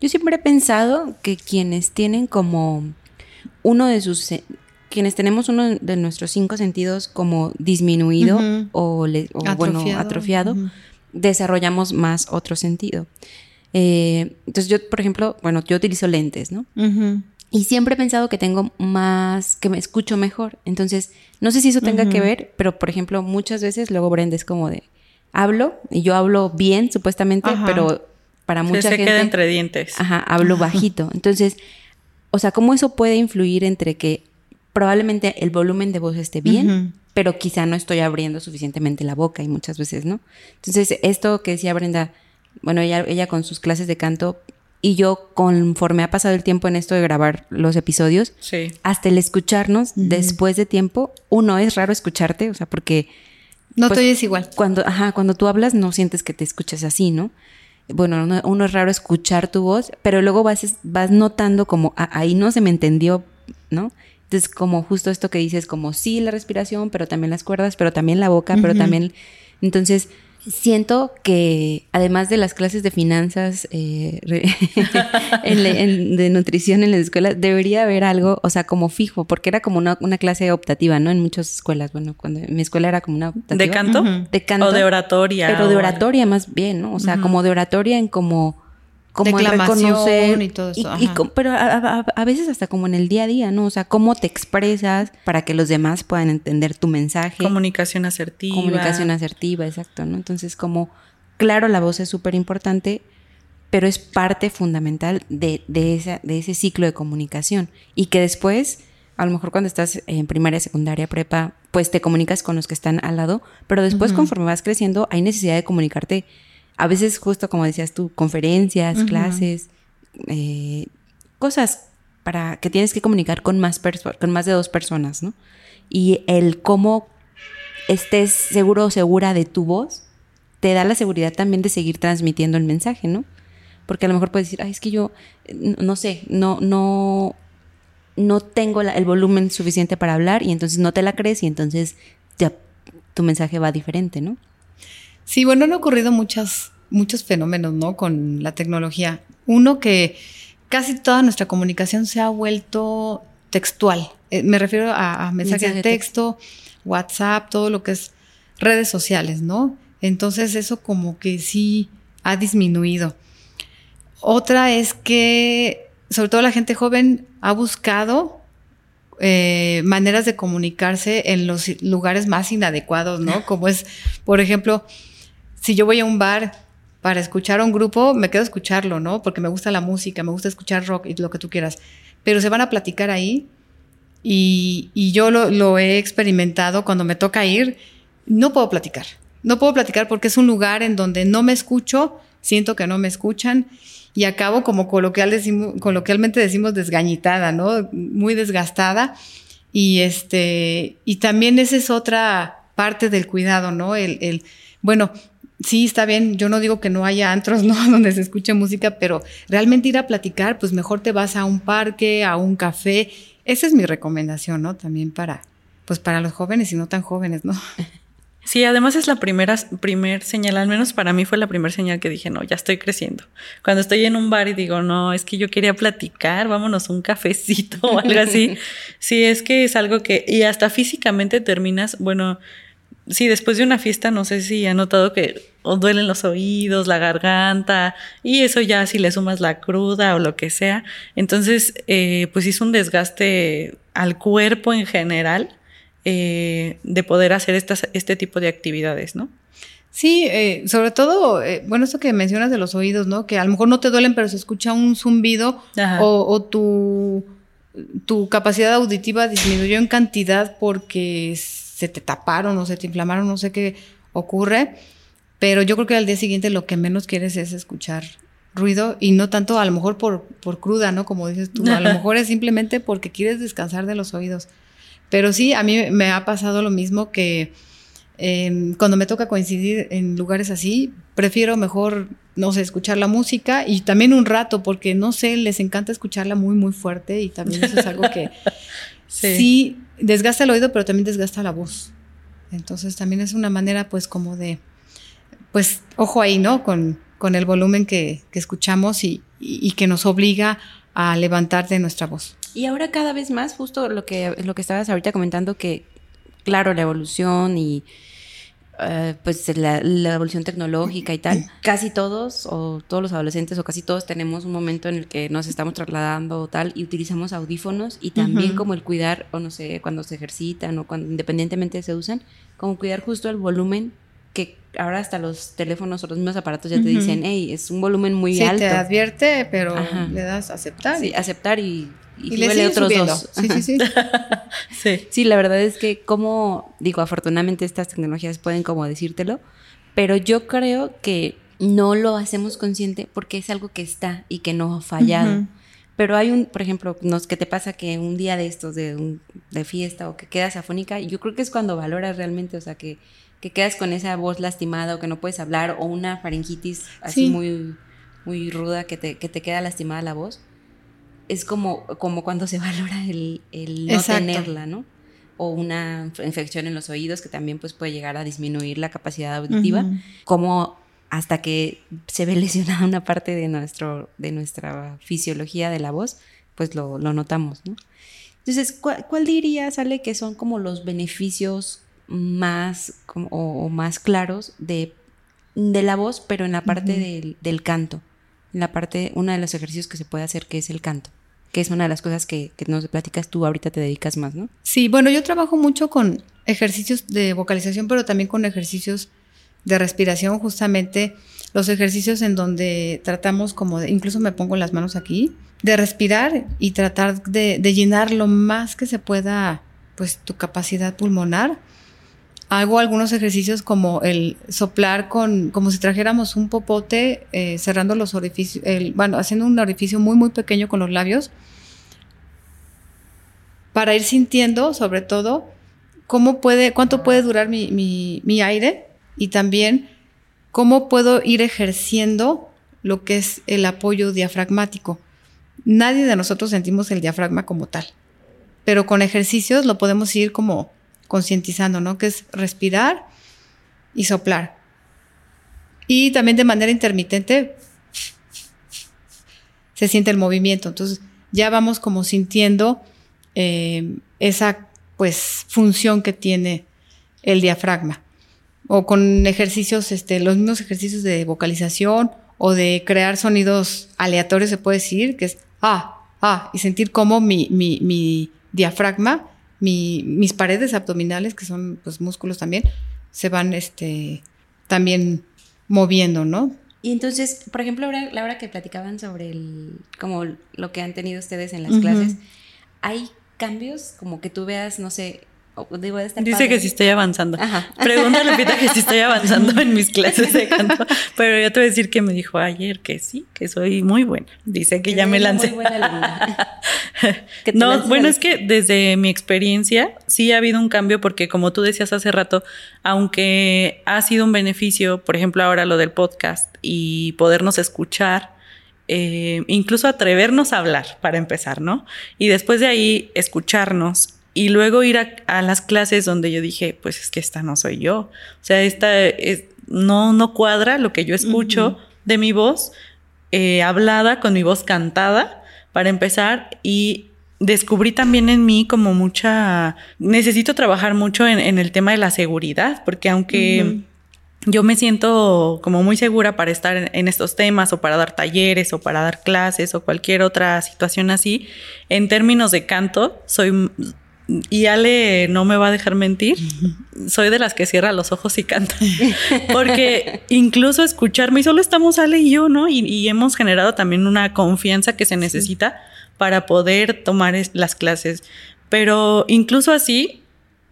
Yo siempre he pensado que quienes tienen como uno de sus, quienes tenemos uno de nuestros cinco sentidos como disminuido o, atrofiado, bueno, atrofiado, desarrollamos más otro sentido. Eh, entonces yo, por ejemplo, bueno, yo utilizo lentes, ¿no? Y siempre he pensado que tengo más, que me escucho mejor. Entonces, no sé si eso tenga que ver, pero por ejemplo, muchas veces luego Brenda es como de, hablo, y yo hablo bien, supuestamente, pero para mucha se gente... queda entre dientes. Ajá, hablo bajito. Entonces, o sea, ¿cómo eso puede influir entre que probablemente el volumen de voz esté bien, pero quizá no estoy abriendo suficientemente la boca y muchas veces no? Entonces, esto que decía Brenda, bueno, ella, ella con sus clases de canto y yo, conforme ha pasado el tiempo en esto de grabar los episodios, hasta el escucharnos después de tiempo, uno es raro escucharte, o sea, porque... No pues, te oyes igual. Cuando, ajá, cuando tú hablas no sientes que te escuchas así, ¿no? Bueno, uno, es raro escuchar tu voz, pero luego vas, vas notando como ah, ahí no se me entendió, ¿no? Entonces, como justo esto que dices, como sí la respiración, pero también las cuerdas, pero también la boca, pero también... Entonces, siento que además de las clases de finanzas, eh, de nutrición en las escuelas, debería haber algo, o sea, como fijo, porque era como una, clase optativa, ¿no? En muchas escuelas, bueno, cuando mi escuela era como una optativa. ¿De canto? De canto. O de oratoria. Pero de oratoria más bien, ¿no? O sea, como de oratoria en como como reconocer y todo eso. pero a, veces hasta como en el día a día, ¿no? O sea, cómo te expresas para que los demás puedan entender tu mensaje. Comunicación asertiva. Comunicación asertiva, exacto, ¿no? Entonces, como, claro, la voz es súper importante, pero es parte fundamental de, de, esa, de ese ciclo de comunicación. Y que después, a lo mejor cuando estás en primaria, secundaria, prepa, pues te comunicas con los que están al lado, pero después conforme vas creciendo hay necesidad de comunicarte a veces justo como decías tú, conferencias, clases, eh, cosas para que tienes que comunicar con más, con más de dos personas, ¿no? Y el cómo estés seguro o segura de tu voz te da la seguridad también de seguir transmitiendo el mensaje, ¿no? Porque a lo mejor puedes decir, ay, es que yo, no sé, no, no, no tengo el volumen suficiente para hablar y entonces no te la crees y entonces ya tu mensaje va diferente, ¿no? Sí, bueno, han ocurrido muchas, muchos fenómenos, ¿no? Con la tecnología. Uno que casi toda nuestra comunicación se ha vuelto textual. Eh, me refiero a, mensajes de texto, WhatsApp, todo lo que es redes sociales, ¿no? Entonces eso como que sí ha disminuido. Otra es que, sobre todo la gente joven, ha buscado eh, maneras de comunicarse en los lugares más inadecuados, ¿no? Como es, por ejemplo, si yo voy a un bar para escuchar a un grupo, me quedo a escucharlo, ¿no? Porque me gusta la música, me gusta escuchar rock y lo que tú quieras. Pero se van a platicar ahí y, yo lo, he experimentado cuando me toca ir, no puedo platicar. No puedo platicar porque es un lugar en donde no me escucho, siento que no me escuchan y acabo como coloquialmente decimos desgañitada, ¿no? Muy desgastada. Y este, y también esa es otra parte del cuidado, ¿no? El bueno, sí, está bien, yo no digo que no haya antros, ¿no? Donde se escuche música, pero realmente ir a platicar, pues mejor te vas a un parque, a un café. Esa es mi recomendación, ¿no? También para, pues para los jóvenes y no tan jóvenes, ¿no? Sí, además es la primera primer señal, al menos para mí fue la primera señal que dije, no, ya estoy creciendo. Cuando estoy en un bar y digo, no, es que yo quería platicar, vámonos un cafecito o algo así. sí, es que es algo que, y hasta físicamente terminas, bueno, sí, después de una fiesta, no sé si ha notado que os duelen los oídos, la garganta, y eso ya si le sumas la cruda o lo que sea. Entonces, eh, pues hizo un desgaste al cuerpo en general eh, de poder hacer estas, este tipo de actividades, ¿no? Sí, eh, sobre todo, bueno, esto que mencionas de los oídos, ¿no? Que a lo mejor no te duelen, pero se escucha un zumbido o, o tu, tu capacidad auditiva disminuyó en cantidad porque se te taparon o se te inflamaron, no sé qué ocurre. Pero yo creo que al día siguiente lo que menos quieres es escuchar ruido y no tanto a lo mejor por, por cruda, ¿no? Como dices tú, a lo mejor es simplemente porque quieres descansar de los oídos. Pero sí, a mí me ha pasado lo mismo que em, cuando me toca coincidir en lugares así, prefiero mejor, no sé, escuchar la música y también un rato, porque no sé, les encanta escucharla muy, muy fuerte y también eso es algo que sí. Desgasta el oído, pero también desgasta la voz. Entonces también es una manera pues como de, pues ojo ahí, ¿no? Con, con el volumen que, que escuchamos y, y, que nos obliga a levantar de nuestra voz. Y ahora cada vez más, justo lo que, lo que estabas ahorita comentando, que claro, la evolución y eh, pues la, evolución tecnológica y tal, casi todos o todos los adolescentes o casi todos tenemos un momento en el que nos estamos trasladando o tal y utilizamos audífonos y también como el cuidar, o no sé, cuando se ejercitan o cuando independientemente se usan, como cuidar justo el volumen que ahora hasta los teléfonos o los mismos aparatos ya te dicen, hey, es un volumen muy sí, alto. te advierte, pero le das aceptar. Sí, aceptar y, y, le otros dos. Sí, sí, sí. sí. Sí, la verdad es que como, digo, afortunadamente estas tecnologías pueden como decírtelo, pero yo creo que no lo hacemos consciente porque es algo que está y que no ha fallado. Pero hay un, por ejemplo, nos, que te pasa que un día de estos, de, de fiesta o que quedas afónica, yo creo que es cuando valoras realmente, o sea, que que quedas con esa voz lastimada o que no puedes hablar o una faringitis así muy, muy ruda que te, que te queda lastimada la voz, es como, como cuando se valora el, el no tenerla, ¿no? O una infección en los oídos que también pues, puede llegar a disminuir la capacidad auditiva, como hasta que se ve lesionada una parte de, nuestro, de nuestra fisiología de la voz, pues lo, lo notamos, ¿no? Entonces, ¿cuál, ¿cuál dirías, Ale, que son como los beneficios más o, más claros de, de, la voz, pero en la parte del, canto, en la parte, uno de los ejercicios que se puede hacer que es el canto, que es una de las cosas que, que nos platicas tú, ahorita te dedicas más, ¿no? Sí, bueno, yo trabajo mucho con ejercicios de vocalización, pero también con ejercicios de respiración, justamente los ejercicios en donde tratamos como incluso me pongo las manos aquí, de respirar y tratar de, de llenar lo más que se pueda, pues tu capacidad pulmonar Hago algunos ejercicios como el soplar con, como si trajéramos un popote, eh, cerrando los orificios, bueno, haciendo un orificio muy, muy pequeño con los labios, para ir sintiendo, sobre todo, cómo puede, cuánto puede durar mi, mi, mi aire y también cómo puedo ir ejerciendo lo que es el apoyo diafragmático. Nadie de nosotros sentimos el diafragma como tal, pero con ejercicios lo podemos ir como concientizando, ¿no? Que es respirar y soplar. Y también de manera intermitente se siente el movimiento. Entonces ya vamos como sintiendo eh, esa pues función que tiene el diafragma. O con ejercicios, este, los mismos ejercicios de vocalización o de crear sonidos aleatorios, se puede decir, que es ah, ah, y sentir cómo mi, mi, mi diafragma mis paredes abdominales, que son pues músculos también, se van este, también moviendo, ¿no? Y entonces, por ejemplo, ahora, la hora que platicaban sobre el, como lo que han tenido ustedes en las clases, ¿hay cambios como que tú veas, no sé, Dice que si estoy avanzando. Pregúntale, Pita, que si estoy avanzando en mis clases de canto. Pero yo te voy a decir que me dijo ayer que sí, que soy muy buena. Dice que, ya me lancé. Muy buena no, bueno, es que desde mi experiencia sí ha habido un cambio porque como tú decías hace rato, aunque ha sido un beneficio, por ejemplo, ahora lo del podcast y podernos escuchar, eh, incluso atrevernos a hablar para empezar, ¿no? Y después de ahí escucharnos y luego ir a, las clases donde yo dije, pues es que esta no soy yo. O sea, esta es, no, no cuadra lo que yo escucho de mi voz eh, hablada con mi voz cantada, para empezar, y descubrí también en mí como mucha, necesito trabajar mucho en, el tema de la seguridad, porque aunque... Yo me siento como muy segura para estar en, estos temas o para dar talleres o para dar clases o cualquier otra situación así. En términos de canto, soy y Ale no me va a dejar mentir, soy de las que cierra los ojos y canta. Porque incluso escucharme, y solo estamos Ale y yo, ¿no? Y, hemos generado también una confianza que se necesita para poder tomar las clases. Pero incluso así,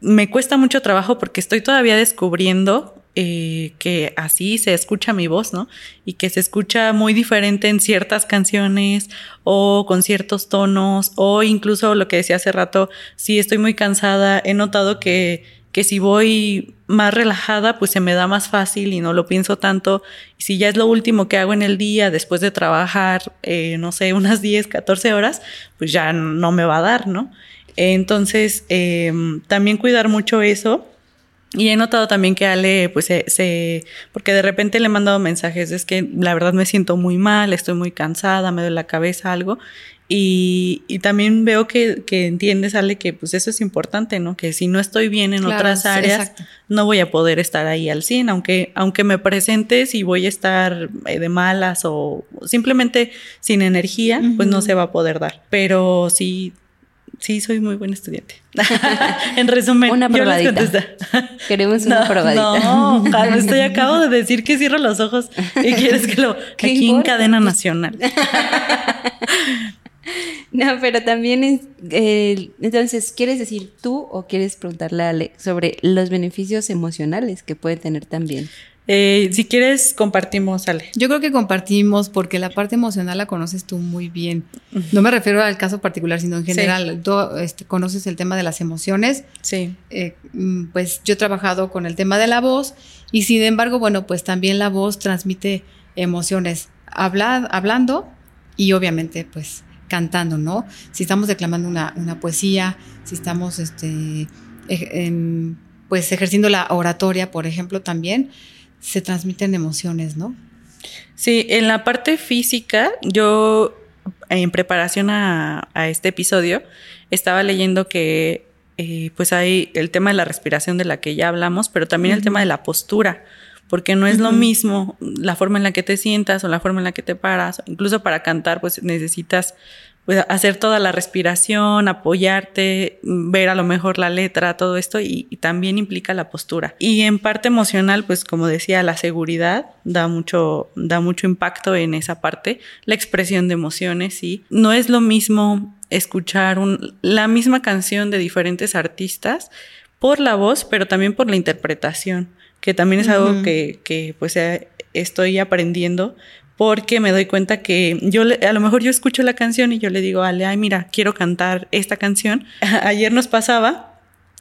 me cuesta mucho trabajo porque estoy todavía descubriendo eh, que así se escucha mi voz, ¿no? Y que se escucha muy diferente en ciertas canciones o con ciertos tonos o incluso lo que decía hace rato, si estoy muy cansada, he notado que, que si voy más relajada, pues se me da más fácil y no lo pienso tanto. Y si ya es lo último que hago en el día después de trabajar, eh, no sé, unas 10, 14 horas, pues ya no me va a dar, ¿no? Entonces, em, también cuidar mucho eso y he notado también que Ale, pues se, porque de repente le he mandado mensajes, es que la verdad me siento muy mal, estoy muy cansada, me duele la cabeza, algo. Y, y también veo que, que entiendes, Ale, que pues eso es importante, ¿no? Que si no estoy bien en otras áreas, no voy a poder estar ahí al 100, aunque, aunque me presentes y voy a estar eh, de malas o simplemente sin energía, pues no se va a poder dar. Pero sí, Sí, soy muy buen estudiante. en resumen, una probadita. Queremos una probadita. No, estoy acabo de decir que cierro los ojos y quieres que lo aquí en cadena nacional. no, pero también es, eh, entonces, ¿quieres decir tú o quieres preguntarle a Ale sobre los beneficios emocionales que puede tener también? Eh, si quieres, compartimos, Ale. Yo creo que compartimos porque la parte emocional la conoces tú muy bien. No me refiero al caso particular, sino en general. Tú este, conoces el tema de las emociones. Sí. Eh, mm, pues yo he trabajado con el tema de la voz y sin embargo, bueno, pues también la voz transmite emociones hablando y obviamente pues cantando, ¿no? Si estamos declamando una, una poesía, si estamos este, pues ejerciendo la oratoria, por ejemplo, también se transmiten emociones, ¿no? Sí, en la parte física, yo en preparación a, este episodio estaba leyendo que eh, pues hay el tema de la respiración de la que ya hablamos, pero también el tema de la postura, porque no es lo mismo la forma en la que te sientas o la forma en la que te paras, incluso para cantar pues necesitas pues, hacer toda la respiración, apoyarte, ver a lo mejor la letra, todo esto y, también implica la postura. Y en parte emocional, pues como decía, la seguridad da mucho, da mucho impacto en esa parte, la expresión de emociones, y no es lo mismo escuchar la misma canción de diferentes artistas por la voz, pero también por la interpretación, que también es algo que, que pues estoy aprendiendo porque me doy cuenta que yo a lo mejor yo escucho la canción y yo le digo, Ale, ay, mira, quiero cantar esta canción. Ayer nos pasaba,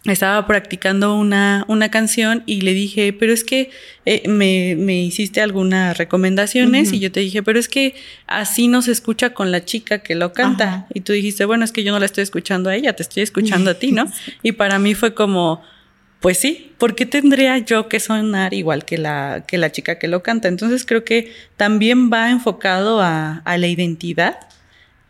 estaba practicando una, una canción y le dije, pero es que eh, me, me, hiciste algunas recomendaciones y yo te dije, pero es que así no se escucha con la chica que lo canta. Y tú dijiste, bueno, es que yo no la estoy escuchando a ella, te estoy escuchando a ti, ¿no? Y para mí fue como, pues sí, ¿por qué tendría yo que sonar igual que la, que la chica que lo canta? Entonces creo que también va enfocado a, la identidad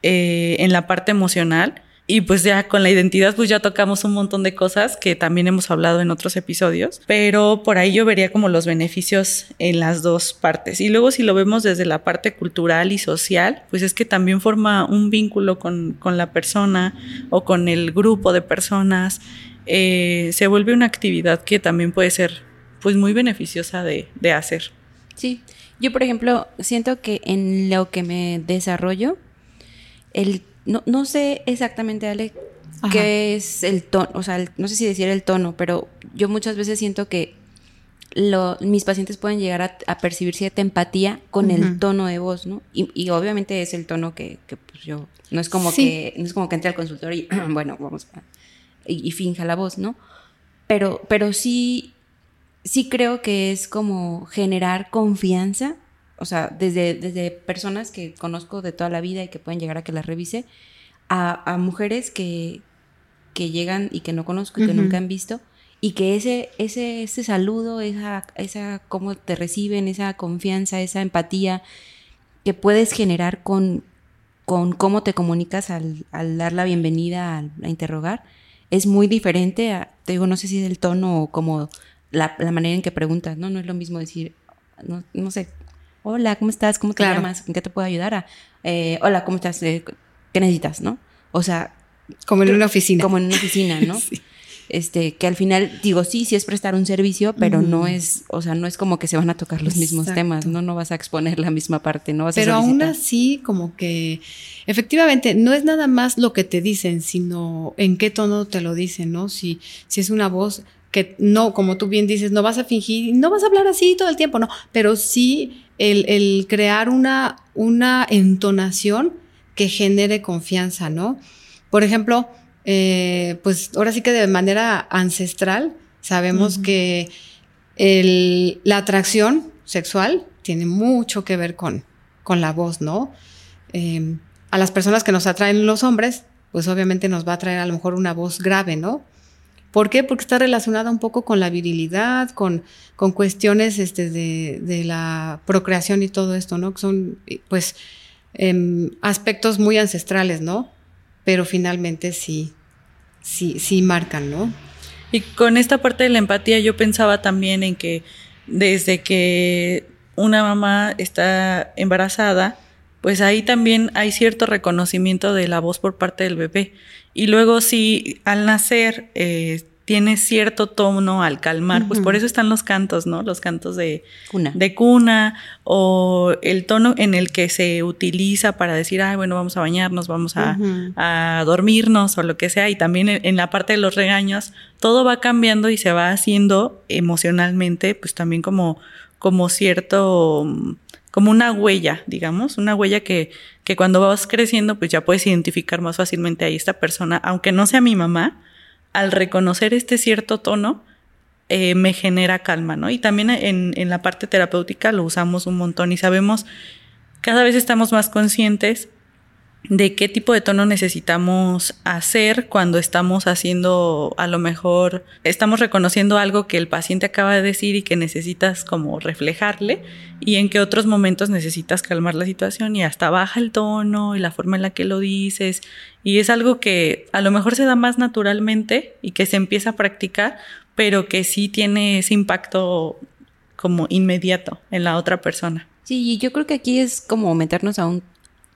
eh, en la parte emocional. Y pues ya con la identidad pues ya tocamos un montón de cosas que también hemos hablado en otros episodios, pero por ahí yo vería como los beneficios en las dos partes. Y luego si lo vemos desde la parte cultural y social, pues es que también forma un vínculo con, con la persona o con el grupo de personas eh, se vuelve una actividad que también puede ser pues muy beneficiosa de, hacer. Sí, yo por ejemplo siento que en lo que me desarrollo, el, no, sé exactamente, Ale, qué es el tono, o sea, no sé si decir el tono, pero yo muchas veces siento que lo, mis pacientes pueden llegar a, percibir cierta empatía con el tono de voz, ¿no? Y, obviamente es el tono que, pues, yo, no es como que, no es como que entre al consultorio y, bueno, vamos a y, finja la voz, ¿no? Pero, pero sí, sí creo que es como generar confianza, o sea, desde, desde personas que conozco de toda la vida y que pueden llegar a que las revise, a, mujeres que, que llegan y que no conozco y que nunca han visto, y que ese, ese, ese saludo, esa, esa cómo te reciben, esa confianza, esa empatía que puedes generar con, con cómo te comunicas al, al dar la bienvenida, a interrogar, es muy diferente a, te digo, no sé si es el tono o como la, manera en que preguntas, ¿no? No es lo mismo decir, no, no sé, hola, ¿cómo estás? ¿Cómo te llamas? ¿En qué te puedo ayudar? Eh, hola, ¿cómo estás? Eh, ¿Qué necesitas? ¿No? O sea... Como en una oficina. Como en una oficina, ¿no? sí. Este, que al final, digo, sí, sí es prestar un servicio, pero no es, o sea, no es como que se van a tocar los mismos temas, ¿no? No vas a exponer la misma parte, no vas pero aún así, como que, efectivamente, no es nada más lo que te dicen, sino en qué tono te lo dicen, ¿no? Si, si es una voz que no, como tú bien dices, no vas a fingir, no vas a hablar así todo el tiempo, no, pero sí el, crear una, una entonación que genere confianza, ¿no? Por ejemplo, eh, pues ahora sí que de manera ancestral sabemos que la atracción sexual tiene mucho que ver con, con la voz, ¿no? Em, a las personas que nos atraen los hombres, pues obviamente nos va a traer a lo mejor una voz grave, ¿no? ¿Por qué? Porque está relacionada un poco con la virilidad, con, con cuestiones este, de, de, la procreación y todo esto, ¿no? Que son, pues, em, aspectos muy ancestrales, ¿no? Pero finalmente sí, sí, sí marcan, ¿no? Y con esta parte de la empatía yo pensaba también en que desde que una mamá está embarazada, pues ahí también hay cierto reconocimiento de la voz por parte del bebé. Y luego si al nacer eh, tiene cierto tono al calmar, pues por eso están los cantos, ¿no? Los cantos de cuna. de cuna o el tono en el que se utiliza para decir, ay, bueno, vamos a bañarnos, vamos a, dormirnos o lo que sea. Y también en, la parte de los regaños, todo va cambiando y se va haciendo emocionalmente, pues también como, como cierto, como una huella, digamos, una huella que, que cuando vas creciendo, pues ya puedes identificar más fácilmente a esta persona, aunque no sea mi mamá, al reconocer este cierto tono, eh, me genera calma, ¿no? Y también en, en la parte terapéutica lo usamos un montón y sabemos, cada vez estamos más conscientes de qué tipo de tono necesitamos hacer cuando estamos haciendo, a lo mejor, estamos reconociendo algo que el paciente acaba de decir y que necesitas como reflejarle y en qué otros momentos necesitas calmar la situación y hasta baja el tono y la forma en la que lo dices y es algo que a lo mejor se da más naturalmente y que se empieza a practicar, pero que sí tiene ese impacto como inmediato en la otra persona. Sí, yo creo que aquí es como meternos a un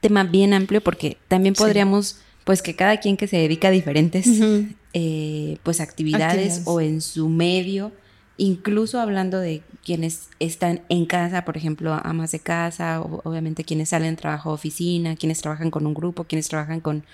tema bien amplio porque también podríamos, pues que cada quien que se dedica a diferentes eh, pues actividades, o en su medio, incluso hablando de quienes están en casa, por ejemplo, amas de casa, o, obviamente quienes salen trabajo a oficina, quienes trabajan con un grupo, quienes trabajan con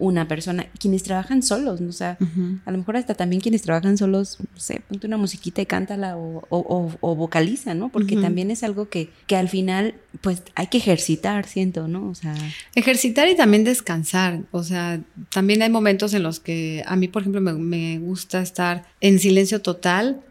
una persona, quienes trabajan solos, ¿no? o sea, a lo mejor hasta también quienes trabajan solos, no sé, ponte una musiquita y cántala o, o, vocaliza, ¿no? Porque también es algo que, que al final, pues hay que ejercitar, siento, ¿no? O sea. Ejercitar y también descansar, o sea, también hay momentos en los que a mí, por ejemplo, me, me gusta estar en silencio total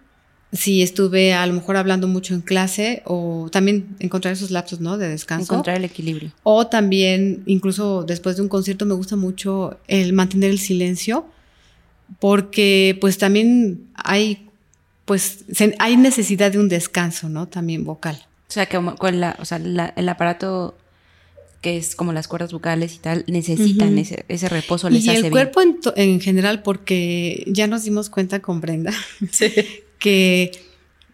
si estuve a lo mejor hablando mucho en clase o también encontrar esos lapsos, ¿no? De descanso. Encontrar el equilibrio. O también, incluso después de un concierto, me gusta mucho el mantener el silencio porque pues también hay, pues, hay necesidad de un descanso, ¿no? También vocal. O sea, que con la, o sea, el aparato que es como las cuerdas vocales y tal, necesitan ese, ese, reposo, les y el cuerpo en, en, general, porque ya nos dimos cuenta con Brenda, sí que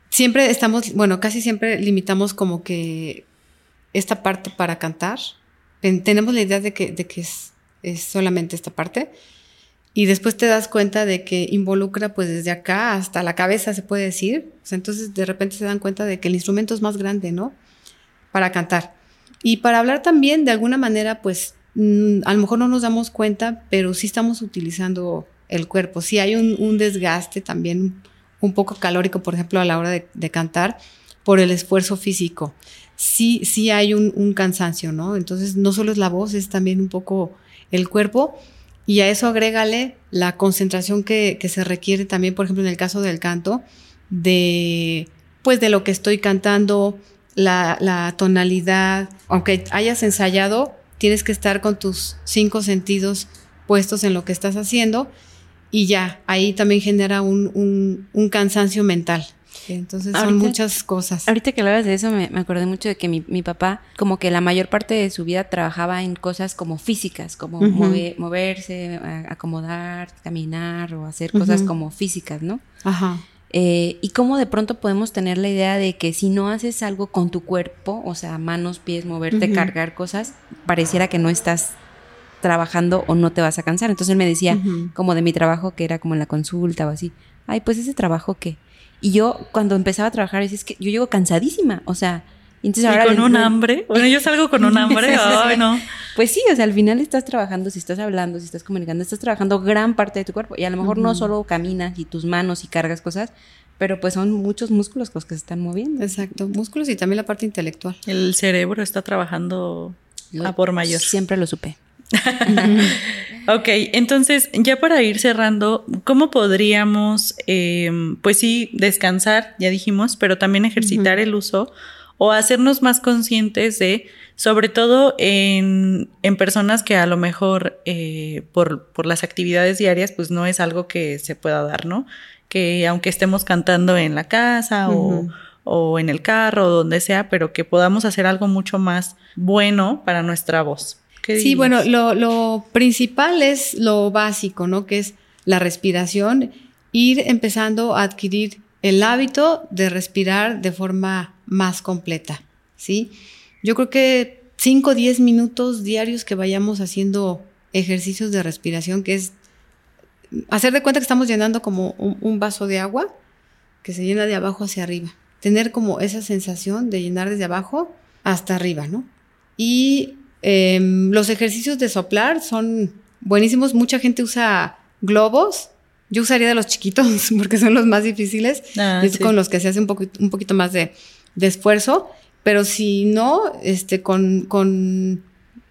siempre estamos, bueno, casi siempre limitamos como que esta parte para cantar. Tenemos la idea de que, de que es, es solamente esta parte. Y después te das cuenta de que involucra pues desde acá hasta la cabeza, se puede decir. entonces de repente se dan cuenta de que el instrumento es más grande, ¿no? Para cantar. Y para hablar también, de alguna manera, pues mm, a lo mejor no nos damos cuenta, pero sí estamos utilizando el cuerpo. Sí hay un, un desgaste también un poco calórico, por ejemplo, a la hora de, cantar, por el esfuerzo físico. Sí, sí hay un, cansancio, ¿no? Entonces, no solo es la voz, es también un poco el cuerpo. Y a eso agrégale la concentración que, se requiere también, por ejemplo, en el caso del canto, de, pues, de lo que estoy cantando, la, la tonalidad. Aunque hayas ensayado, tienes que estar con tus cinco sentidos puestos en lo que estás haciendo y ya, ahí también genera un, un, cansancio mental. Entonces son muchas cosas. Ahorita que hablabas de eso, me, acordé mucho de que mi, mi, papá, como que la mayor parte de su vida trabajaba en cosas como físicas, como moverse, acomodar, caminar o hacer cosas como físicas, ¿no? Ajá. Eh, y cómo de pronto podemos tener la idea de que si no haces algo con tu cuerpo, o sea, manos, pies, moverte, cargar cosas, pareciera que no estás trabajando o no te vas a cansar. Entonces él me decía, como de mi trabajo, que era como en la consulta o así, ay, pues ese trabajo qué. Y yo cuando empezaba a trabarar, es que yo llego cansadísima, o sea, entonces ¿Y ahora con un hambre. Bueno, yo salgo con un hambre. Ay, no. Pues sí, o sea, al final estás trabajando, si estás hablando, si estás comunicando, estás trabajando gran parte de tu cuerpo. Y a lo mejor no solo caminas y tus manos y cargas cosas, pero pues son muchos músculos los que se están moviendo. Exacto, músculos y también la parte intelectual. El cerebro está trabajando a por mayor. Siempre lo supe. Ok, entonces ya para ir cerrando, ¿cómo podríamos, eh, pues sí, descansar, ya dijimos, pero también ejercitar el uso o hacernos más conscientes de, sobre todo en, en personas que a lo mejor eh, por, por las actividades diarias, pues no es algo que se pueda dar, ¿no? Que aunque estemos cantando en la casa o, o en el carro o donde sea, pero que podamos hacer algo mucho más bueno para nuestra voz. ¿Qué Sí, dirías? bueno, lo, lo principal es lo básico, ¿no? Que es la respiración, ir empezando a adquirir el hábito de respirar de forma más completa, ¿sí? Yo creo que 5 o 10 minutos diarios que vayamos haciendo ejercicios de respiración, que es hacer de cuenta que estamos llenando como un, un vaso de agua que se llena de abajo hacia arriba. Tener como esa sensación de llenar desde abajo hasta arriba, ¿no? Y eh, los ejercicios de soplar son buenísimos. Mucha gente usa globos. Yo usaría de los chiquitos porque son los más difíciles. Ah, es sí. con los que se hace un, poquito, un poquito más de, de esfuerzo. Pero si no, este, con, con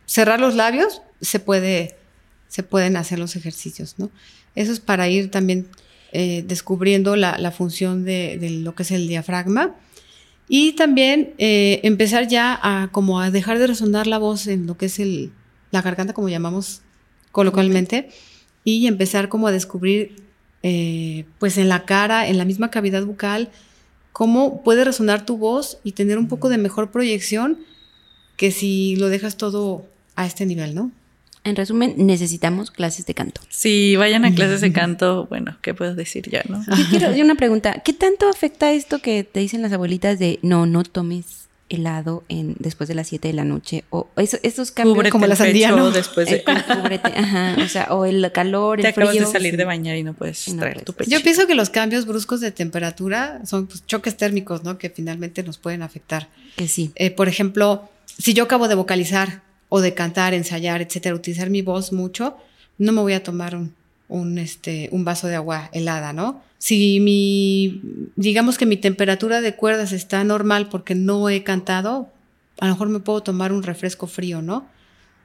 cerrar los labios se puede, se pueden hacer los ejercicios, ¿no? Eso es para ir también eh, descubriendo la, la función de, de lo que es el diafragma. Y también eh, empezar ya a como a dejar de resonar la voz en lo que es el, la garganta, como llamamos coloquialmente, y empezar como a descubrir, eh, pues en la cara, en la misma cavidad bucal, cómo puede resonar tu voz y tener un poco de mejor proyección que si lo dejas todo a este nivel, ¿no? En resumen, necesitamos clases de canto. Si vayan a clases de canto, bueno, ¿qué puedo decir ya, no? Yo quiero hacer una pregunta. ¿Qué tanto afecta esto que te dicen las abuelitas de no, no tomes helado en, después de las 7 de la noche? O eso, esos cambios Cúbrete como la sandía, ¿no? después de... el cúbrete, ajá, o sea, o el calor, el Te acabas de salir sí. de bañar y no puedes no traer puedes. tu pecho. Yo pienso que los cambios bruscos de temperatura son pues, choques térmicos, ¿no? Que finalmente nos pueden afectar. Que sí. Eh, por ejemplo, si yo acabo de vocalizar o de cantar, ensayar, etcétera, utilizar mi voz mucho, no me voy a tomar un, este, un vaso de agua helada, ¿no? Si mi, digamos que mi temperatura de cuerdas está normal porque no he cantado, a lo mejor me puedo tomar un refresco frío, ¿no?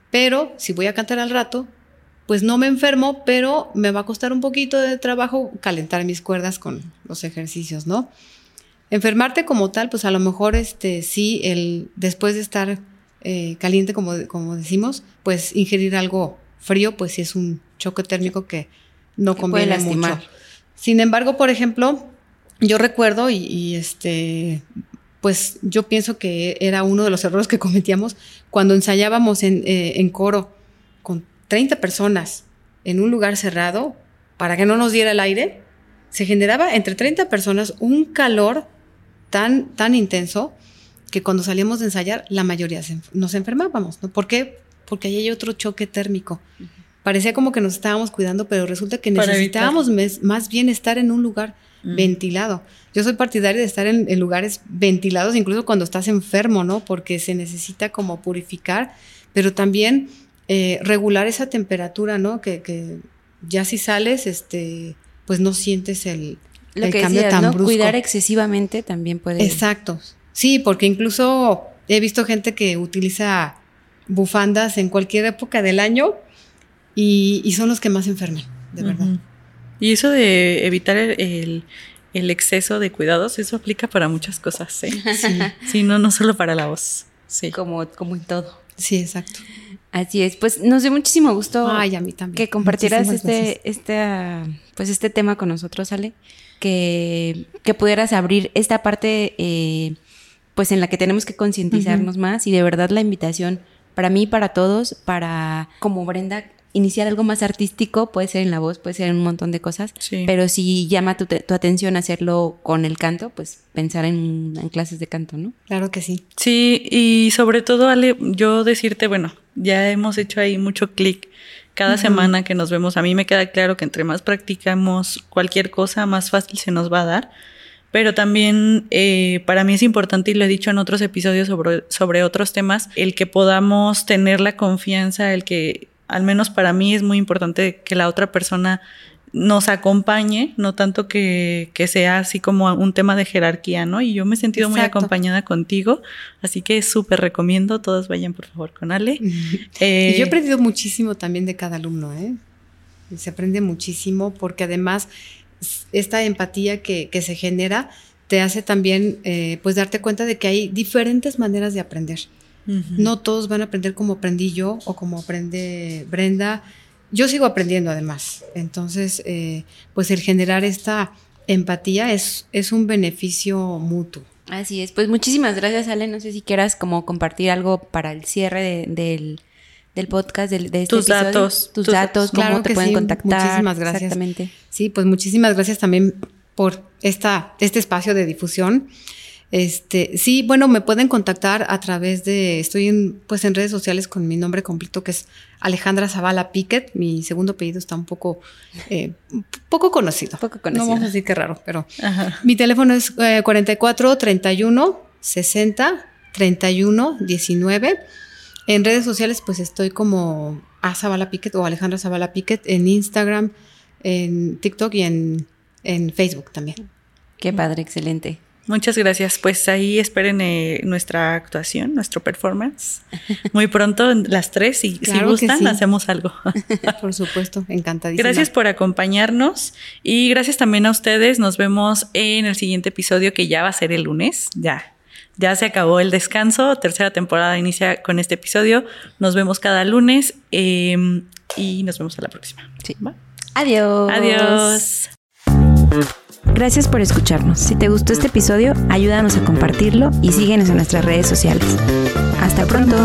Pero si voy a cantar al rato, pues no me enfermo, pero me va a costar un poquito de trabajo calentar mis cuerdas con los ejercicios, ¿no? Enfermarte como tal, pues a lo mejor este sí, el después de estar eh, caliente, como, como decimos, pues ingerir algo frío, pues sí es un choque térmico que no Que puede conviene lastimar. mucho. Sin embargo, por ejemplo, yo recuerdo y, y, este, pues yo pienso que era uno de los errores que cometíamos cuando ensayábamos en, eh, en coro con 30 personas en un lugar cerrado para que no nos diera el aire. Se generaba entre 30 personas un calor tan, tan intenso que cuando salíamos de ensayar, la mayoría se nos enfermábamos, ¿no? ¿Por qué? Porque ahí hay otro choque térmico. Parecía como que nos estábamos cuidando, pero resulta que necesitábamos mes- más bien estar en un lugar Mm. ventilado. Yo soy partidaria de estar en, en lugares ventilados, incluso cuando estás enfermo, ¿no? Porque se necesita como purificar, pero también eh, regular esa temperatura, ¿no? Que, que ya si sales, este, pues no sientes el, Lo el que cambio decías, tan ¿no? brusco. Cuidar excesivamente también puede. Exacto. Sí, porque incluso he visto gente que utiliza bufandas en cualquier época del año y, y son los que más enferman, de verdad. Y eso de evitar el, el- el exceso de cuidados, eso aplica para muchas cosas, ¿eh? Sí, Sí, no, no solo para la voz. Sí. Como, como en todo. sí, exacto. Así es. Pues nos dio muchísimo gusto Ay, a mí también. que compartieras Muchísimas este, este, pues este tema con nosotros, Ale. Que, que pudieras abrir esta parte, eh, pues en la que tenemos que concientizarnos más y de verdad la invitación para mí, para todos, para como Brenda iniciar algo más artístico, puede ser en la voz, puede ser en un montón de cosas, Sí. pero si llama tu, te- tu atención hacerlo con el canto, pues pensar en, en clases de canto, ¿no? Claro que sí. Sí, y sobre todo, Ale, yo decirte, bueno, ya hemos hecho ahí mucho clic. Cada semana que nos vemos, a mí me queda claro que entre más practicamos cualquier cosa, más fácil se nos va a dar. Pero también eh, para mí es importante, y lo he dicho en otros episodios sobre, sobre otros temas, el que podamos tener la confianza, el que al menos para mí es muy importante que la otra persona nos acompañe, no tanto que, que, sea así como un tema de jerarquía, ¿no? Y yo me he sentido muy acompañada contigo, así que súper recomiendo, todos vayan por favor con Ale. Eh, yo he aprendido muchísimo también de cada alumno, ¿eh? Se aprende muchísimo porque además esta empatía que, que se genera te hace también eh, pues darte cuenta de que hay diferentes maneras de aprender. No todos van a aprender como aprendí yo o como aprende Brenda. Yo sigo aprendiendo además. Entonces, eh, pues el generar esta empatía es, es un beneficio mutuo. Así es. Pues muchísimas gracias, Ale. No sé si quieras como compartir algo para el cierre del, podcast, de, de este tus datos. Tus, datos, cómo te pueden contactar. Muchísimas gracias. Exactamente. Sí, pues muchísimas gracias también por esta, este espacio de difusión. Este, sí, bueno, me pueden contactar a través de, estoy en, pues en redes sociales con mi nombre completo que es Alejandra Zavala Piquet. Mi segundo apellido está un poco, eh, poco conocido. Poco conocido. No vamos a decir qué raro, pero mi teléfono es 44 31 60 31 19. En redes sociales, pues estoy como a Zavala Piquet o Alejandra Zavala Piquet en Instagram, en TikTok y en, en Facebook también. Qué padre, excelente. Muchas gracias. Pues ahí esperen eh, nuestra actuación, nuestro performance. Muy pronto, las tres, y si gustan, hacemos algo. por supuesto, encantadísima. Gracias por acompañarnos y gracias también a ustedes. Nos vemos en el siguiente episodio que ya va a ser el lunes. Ya, ya se acabó el descanso. Tercera temporada inicia con este episodio. Nos vemos cada lunes em, y nos vemos a la próxima. Sí. Adiós. Adiós. Gracias por escucharnos. Si te gustó este episodio, ayúdanos a compartirlo y síguenos en nuestras redes sociales. Hasta pronto.